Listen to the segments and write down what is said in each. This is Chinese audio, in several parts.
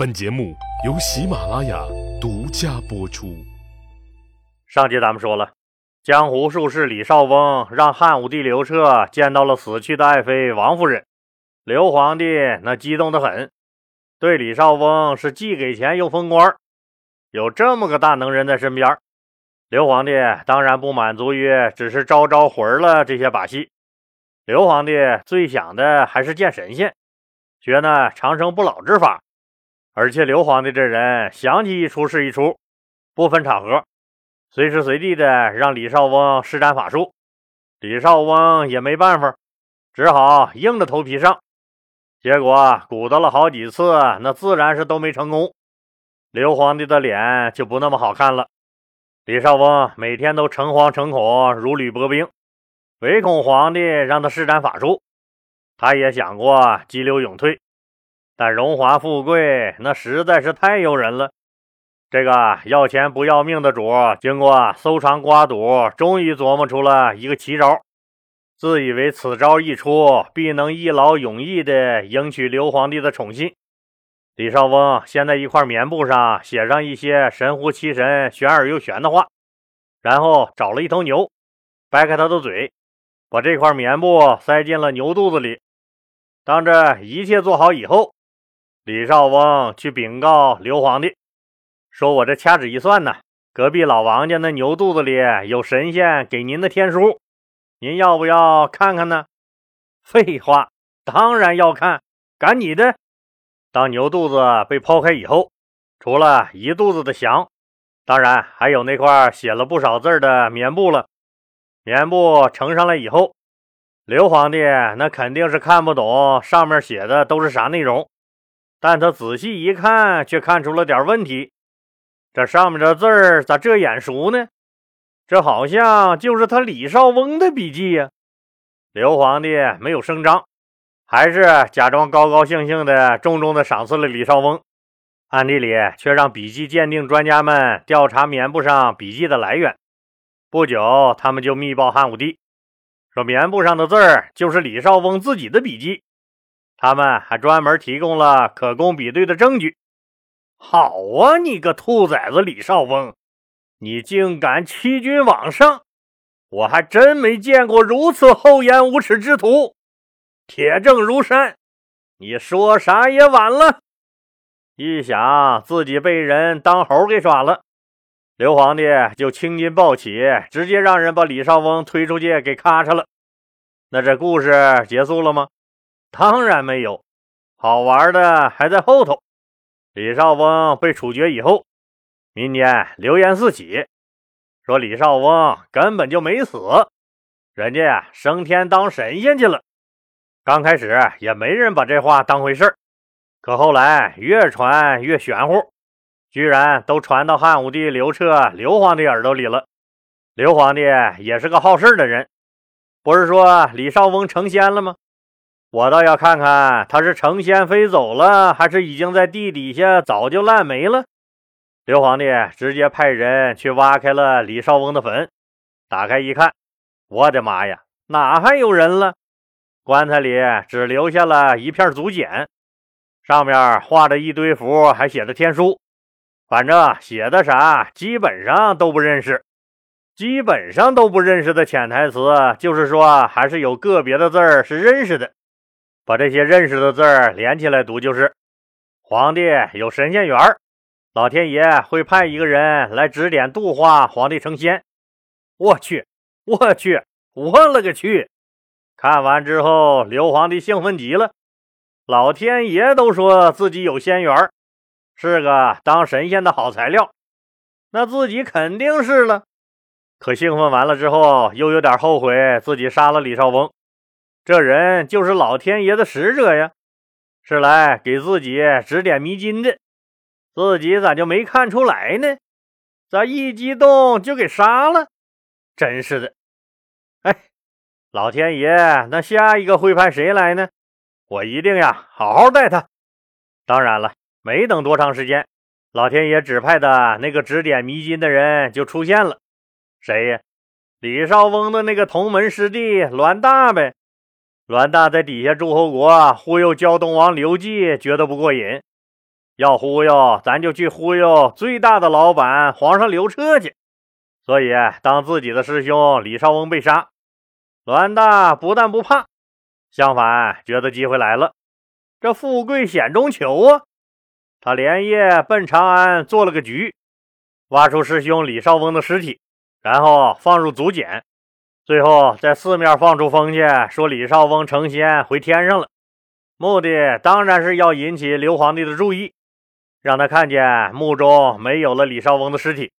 本节目由喜马拉雅独家播出。上集咱们说了，江湖术士李少翁让汉武帝刘彻见到了死去的爱妃王夫人，刘皇帝那激动的很，对李少翁是既给钱又封官。有这么个大能人在身边，刘皇帝当然不满足于只是招招魂了这些把戏。刘皇帝最想的还是见神仙，学那长生不老之法。而且刘皇帝这人想起一出是一出，不分场合，随时随地的让李少翁施展法术。李少翁也没办法，只好硬着头皮上。结果鼓捣了好几次，那自然是都没成功。刘皇帝的脸就不那么好看了。李少翁每天都诚惶诚恐，如履薄冰，唯恐皇帝让他施展法术。他也想过急流勇退。但荣华富贵那实在是太诱人了。这个要钱不要命的主，经过搜肠刮肚，终于琢磨出了一个奇招，自以为此招一出，必能一劳永逸地赢取刘皇帝的宠信。李少翁先在一块棉布上写上一些神乎其神、玄而又玄的话，然后找了一头牛，掰开它的嘴，把这块棉布塞进了牛肚子里。当这一切做好以后，李少翁去禀告刘皇帝，说：“我这掐指一算呢，隔壁老王家那牛肚子里有神仙给您的天书，您要不要看看呢？”废话，当然要看，赶紧的！当牛肚子被剖开以后，除了一肚子的翔，当然还有那块写了不少字的棉布了。棉布呈上来以后，刘皇帝那肯定是看不懂上面写的都是啥内容。但他仔细一看，却看出了点问题。这上面的字儿咋这眼熟呢？这好像就是他李少翁的笔记呀！刘皇帝没有声张，还是假装高高兴兴的，重重的赏赐了李少翁。暗地里却让笔迹鉴定专家们调查棉布上笔记的来源。不久，他们就密报汉武帝，说棉布上的字儿就是李少翁自己的笔记。他们还专门提供了可供比对的证据。好啊，你个兔崽子李少翁，你竟敢欺君罔上！我还真没见过如此厚颜无耻之徒。铁证如山，你说啥也晚了。一想自己被人当猴给耍了，刘皇帝就青筋暴起，直接让人把李少翁推出去给咔嚓了。那这故事结束了吗？当然没有，好玩的还在后头。李少翁被处决以后，民间流言四起，说李少翁根本就没死，人家呀升天当神仙去了。刚开始也没人把这话当回事可后来越传越玄乎，居然都传到汉武帝刘彻刘皇帝耳朵里了。刘皇帝也是个好事的人，不是说李少翁成仙了吗？我倒要看看他是成仙飞走了，还是已经在地底下早就烂没了。刘皇帝直接派人去挖开了李少翁的坟，打开一看，我的妈呀，哪还有人了？棺材里只留下了一片竹简，上面画着一堆符，还写着天书，反正写的啥基本上都不认识，基本上都不认识的潜台词就是说，还是有个别的字儿是认识的。把这些认识的字儿连起来读，就是皇帝有神仙缘儿，老天爷会派一个人来指点度化皇帝成仙。我去，我去，我勒个去！看完之后，刘皇帝兴奋极了，老天爷都说自己有仙缘儿，是个当神仙的好材料，那自己肯定是了。可兴奋完了之后，又有点后悔自己杀了李少翁。这人就是老天爷的使者呀，是来给自己指点迷津的，自己咋就没看出来呢？咋一激动就给杀了？真是的！哎，老天爷，那下一个会派谁来呢？我一定呀，好好待他。当然了，没等多长时间，老天爷指派的那个指点迷津的人就出现了。谁呀？李少翁的那个同门师弟栾大呗。栾大在底下诸侯国忽悠胶东王刘季，觉得不过瘾，要忽悠，咱就去忽悠最大的老板皇上刘彻去。所以，当自己的师兄李少翁被杀，栾大不但不怕，相反觉得机会来了，这富贵险中求啊！他连夜奔长安做了个局，挖出师兄李少翁的尸体，然后放入竹简，最后在四面放出风去，说李少翁成仙回天上了。目的当然是要引起刘皇帝的注意。让他看见墓中没有了李少翁的尸体，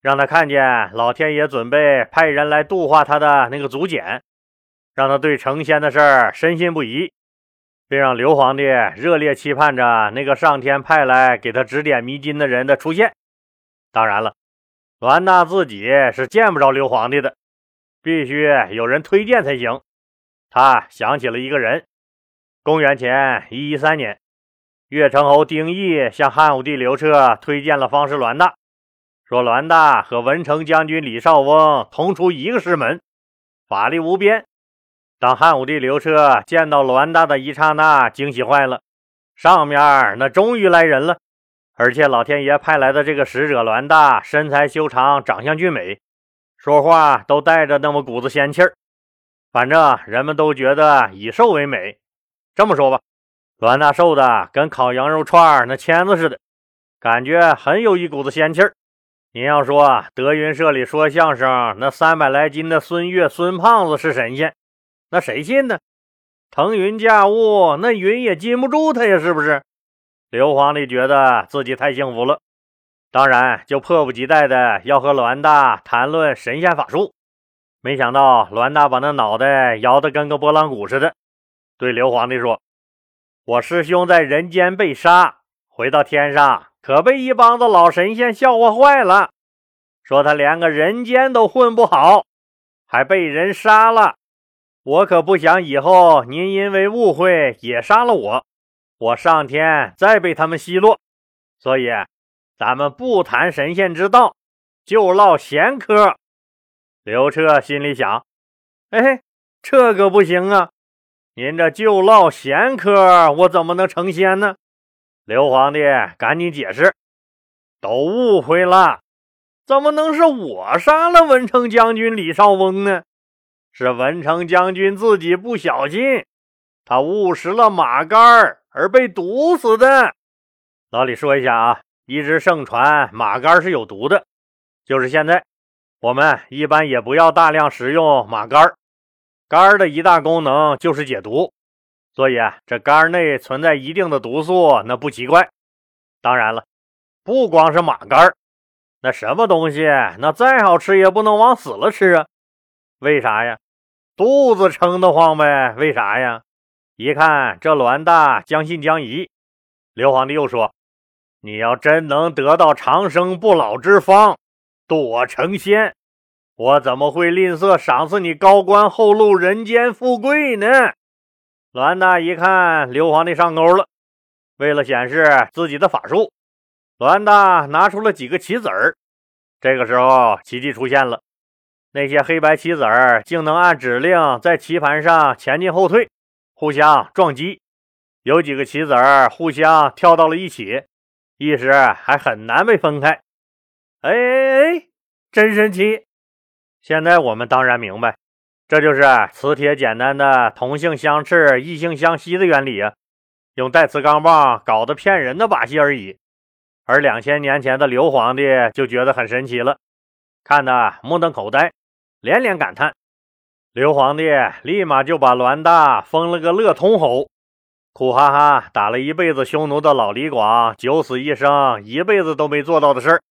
让他看见老天爷准备派人来度化他的那个祖简，让他对成仙的事儿深信不疑，并让刘皇帝热烈期盼着那个上天派来给他指点迷津的人的出现。当然了，栾大自己是见不着刘皇帝的，必须有人推荐才行。他想起了一个人，公元前一一三年。越城侯丁义向汉武帝刘彻推荐了方士栾大，说栾大和文成将军李少翁同出一个师门，法力无边。当汉武帝刘彻见到栾大的一刹那，惊喜坏了。上面那终于来人了，而且老天爷派来的这个使者栾大，身材修长，长相俊美，说话都带着那么股子仙气儿。反正人们都觉得以瘦为美。这么说吧。栾大瘦的跟烤羊肉串那签子似的，感觉很有一股子仙气儿。您要说德云社里说相声那三百来斤的孙越、孙胖子是神仙，那谁信呢？腾云驾雾，那云也禁不住他呀，是不是？刘皇帝觉得自己太幸福了，当然就迫不及待的要和栾大谈论神仙法术。没想到栾大把那脑袋摇得跟个拨浪鼓似的，对刘皇帝说。我师兄在人间被杀，回到天上可被一帮子老神仙笑话坏了，说他连个人间都混不好，还被人杀了。我可不想以后您因为误会也杀了我，我上天再被他们奚落。所以，咱们不谈神仙之道，就唠闲嗑。刘彻心里想：哎，这可不行啊。您这就唠闲嗑，我怎么能成仙呢？刘皇帝赶紧解释，都误会了，怎么能是我杀了文成将军李少翁呢？是文成将军自己不小心，他误食了马肝而被毒死的。老李说一下啊，一直盛传马肝是有毒的，就是现在我们一般也不要大量食用马肝肝的一大功能就是解毒，所以啊这肝内存在一定的毒素，那不奇怪。当然了，不光是马肝那什么东西，那再好吃也不能往死了吃啊。为啥呀？肚子撑得慌呗。为啥呀？一看这栾大将信将疑，刘皇帝又说：“你要真能得到长生不老之方，渡我成仙。”我怎么会吝啬赏赐你高官厚禄、人间富贵呢？栾大一看刘皇帝上钩了，为了显示自己的法术，栾大拿出了几个棋子儿。这个时候，奇迹出现了，那些黑白棋子儿竟能按指令在棋盘上前进后退，互相撞击。有几个棋子儿互相跳到了一起，一时还很难被分开。哎哎哎，真神奇！现在我们当然明白，这就是磁铁简单的同性相斥、异性相吸的原理啊，用带磁钢棒搞得骗人的把戏而已。而两千年前的刘皇帝就觉得很神奇了，看得目瞪口呆，连连感叹。刘皇帝立马就把栾大封了个乐通侯，苦哈哈打了一辈子匈奴的老李广，九死一生，一辈子都没做到的事儿。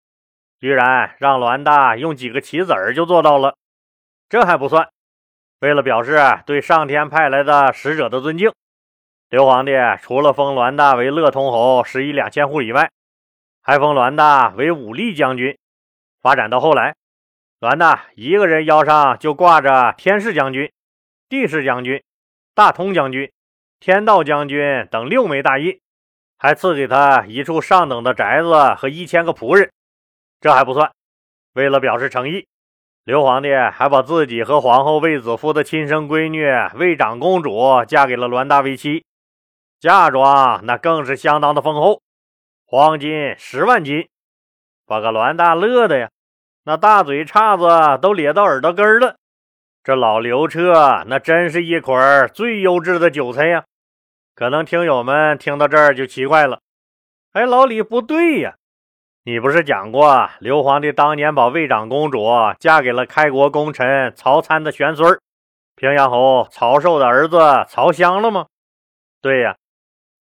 居然让栾大用几个棋子儿就做到了，这还不算。为了表示对上天派来的使者的尊敬，刘皇帝除了封栾大为乐通侯，食邑两千户以外，还封栾大为武力将军。发展到后来，栾大一个人腰上就挂着天士将军、地士将军、大通将军、天道将军等六枚大印，还赐给他一处上等的宅子和一千个仆人。这还不算，为了表示诚意，刘皇帝还把自己和皇后卫子夫的亲生闺女卫长公主嫁给了栾大为妻，嫁妆那更是相当的丰厚。黄金十万斤，把个栾大乐的呀，那大嘴叉子都咧到耳朵根了。这老刘彻那真是一捆儿最优质的韭菜呀！可能听友们听到这儿就奇怪了，哎，老李不对呀，你不是讲过刘皇帝当年把魏长公主嫁给了开国功臣曹参的玄孙平阳侯曹寿的儿子曹襄了吗？对呀。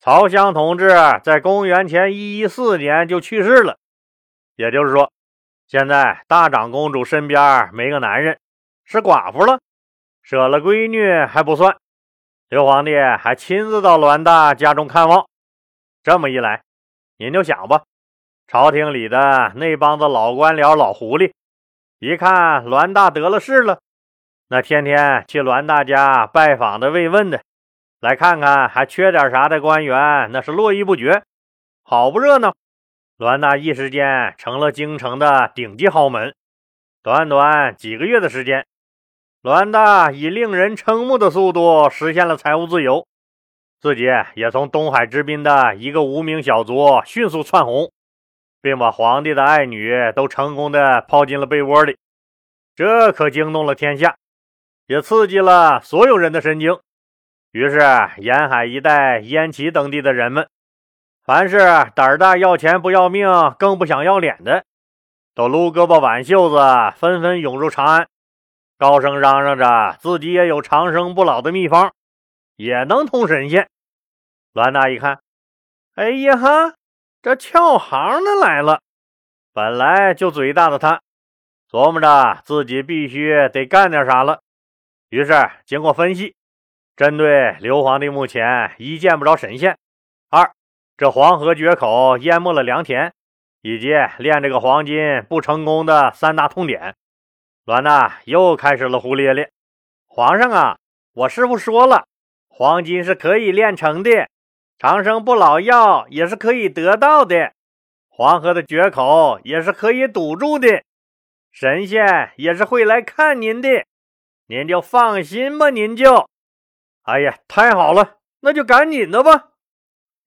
曹襄同志在公元前一一四年就去世了，也就是说，现在大长公主身边没个男人，是寡妇了。舍了闺女还不算，刘皇帝还亲自到栾大家中看望。这么一来，您就想吧，朝廷里的那帮子老官僚、老狐狸，一看栾大得了势了，那天天去栾大家拜访的、慰问的。来看看还缺点啥的官员，那是络绎不绝，好不热闹。栾大一时间成了京城的顶级豪门。短短几个月的时间，栾大以令人瞠目的速度实现了财务自由，自己也从东海之滨的一个无名小卒迅速窜红，并把皇帝的爱女都成功的泡进了被窝里。这可惊动了天下，也刺激了所有人的神经。于是，沿海一带、燕齐等地的人们，凡是胆大要钱不要命、更不想要脸的，都撸胳膊挽袖子，纷纷涌入长安，高声嚷嚷着自己也有长生不老的秘方，也能通神仙。栾大一看，哎呀哈，这俏行的来了！本来就嘴大的他，琢磨着自己必须得干点啥了。于是，经过分析。针对刘皇帝目前一见不着神仙，二这黄河决口淹没了良田，以及炼这个黄金不成功的三大痛点，栾大又开始了胡咧咧。皇上啊，我师傅说了，黄金是可以炼成的，长生不老药也是可以得到的，黄河的决口也是可以堵住的，神仙也是会来看您的，您就放心吧，您就。哎呀，太好了，那就赶紧的吧。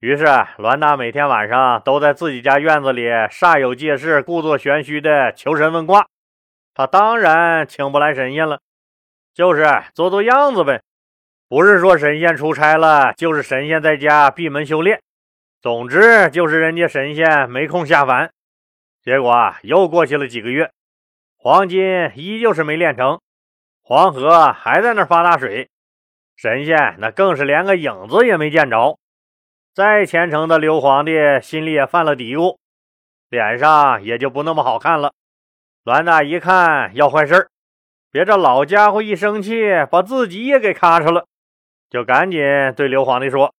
于是，栾大每天晚上都在自己家院子里煞有介事、故作玄虚的求神问卦。他当然请不来神仙了，就是做做样子呗。不是说神仙出差了，就是神仙在家闭门修炼。总之，就是人家神仙没空下凡。结果又过去了几个月，黄金依旧是没炼成，黄河还在那发大水。神仙那更是连个影子也没见着，再虔诚的刘皇帝心里也犯了嘀咕，脸上也就不那么好看了。栾大一看要坏事别这老家伙一生气把自己也给咔嚓了，就赶紧对刘皇帝说：“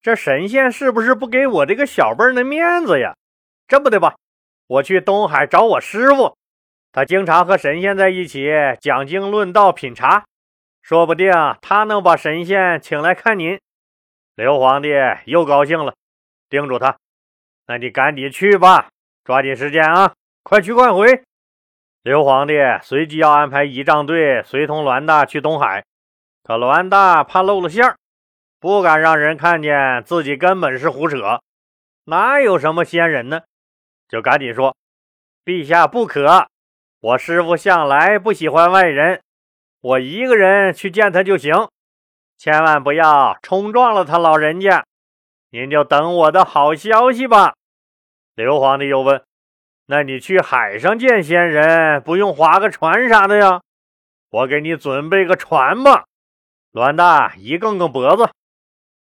这神仙是不是不给我这个小辈儿的面子呀？这么的吧，我去东海找我师傅，他经常和神仙在一起讲经论道品茶。”说不定他能把神仙请来看您。刘皇帝又高兴了，叮嘱他：“那你赶紧去吧，抓紧时间啊，快去快回。”刘皇帝随即要安排仪仗队随同栾大去东海，可栾大怕露了馅儿，不敢让人看见自己根本是胡扯，哪有什么仙人呢？就赶紧说：“陛下不可，我师傅向来不喜欢外人。”我一个人去见他就行，千万不要冲撞了他老人家。您就等我的好消息吧。刘皇帝又问：“那你去海上见仙人，不用划个船啥的呀？我给你准备个船吧。”栾大一梗梗脖子：“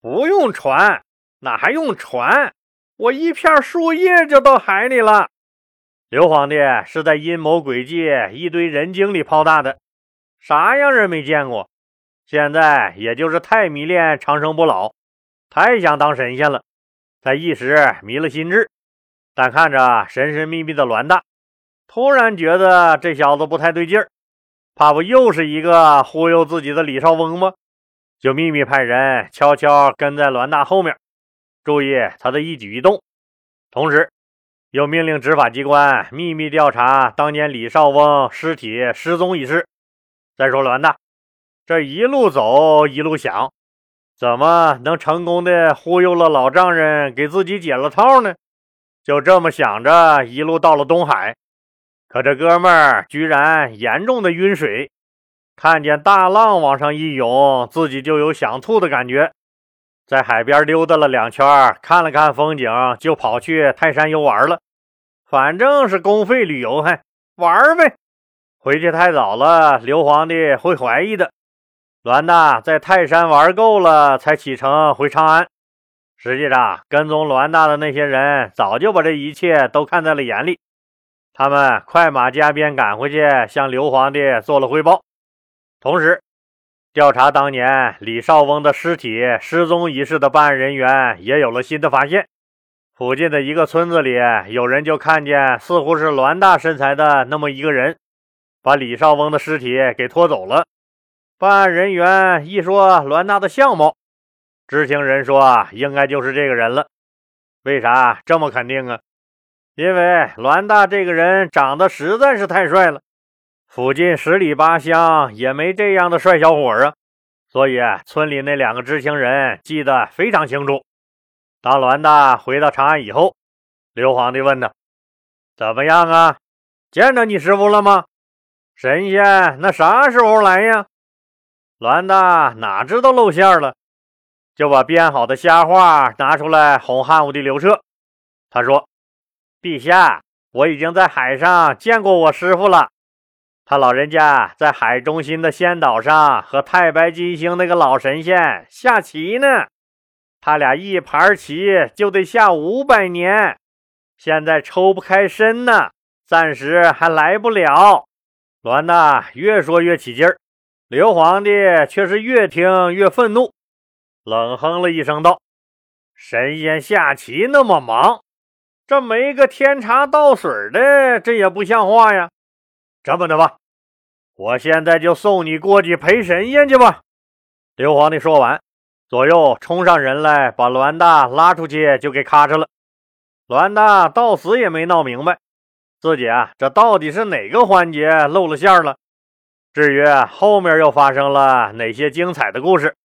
不用船，哪还用船？我一片树叶就到海里了。”刘皇帝是在阴谋诡计一堆人精里泡大的。啥样人没见过？现在也就是太迷恋长生不老，太想当神仙了，才一时迷了心智。但看着神神秘秘的栾大，突然觉得这小子不太对劲儿，怕不又是一个忽悠自己的李少翁吗？就秘密派人悄悄跟在栾大后面，注意他的一举一动，同时又命令执法机关秘密调查当年李少翁尸体失踪一事。再说栾大，这一路走一路想，怎么能成功的忽悠了老丈人，给自己解了套呢？就这么想着，一路到了东海。可这哥们儿居然严重的晕水，看见大浪往上一涌，自己就有想吐的感觉。在海边溜达了两圈，看了看风景，就跑去泰山游玩了。反正是公费旅游，还玩呗。回去太早了，刘皇帝会怀疑的。栾大在泰山玩够了，才启程回长安。实际上，跟踪栾大的那些人早就把这一切都看在了眼里。他们快马加鞭赶回去，向刘皇帝做了汇报，同时调查当年李少翁的尸体失踪一事的办案人员也有了新的发现。附近的一个村子里，有人就看见似乎是栾大身材的那么一个人，把李少翁的尸体给拖走了。办案人员一说栾大的相貌。知情人说：“啊应该就是这个人了。为啥这么肯定啊？因为栾大这个人长得实在是太帅了，附近十里八乡也没这样的帅小伙啊。所以村里那两个知情人记得非常清楚。当栾大回到长安以后，刘皇帝问他：怎么样啊？见着你师傅了吗？神仙那啥时候来呀？栾大哪知道露馅了。”就把编好的瞎话拿出来哄汉武帝刘彻。他说：“陛下，我已经在海上见过我师傅了。他老人家在海中心的仙岛上和太白金星那个老神仙下棋呢。他俩一盘棋就得下五百年，现在抽不开身呢，暂时还来不了。”栾大越说越起劲儿，刘皇帝却是越听越愤怒。冷哼了一声，道：“神仙下棋那么忙，这没个添茶倒水的，这也不像话呀！这么的吧，我现在就送你过去陪神仙去吧。”刘皇帝说完，左右冲上人来，把栾大拉出去，就给咔嚓了。栾大到死也没闹明白，自己啊，这到底是哪个环节露了馅了？至于后面又发生了哪些精彩的故事？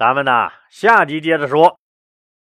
咱们呢，下集接着说。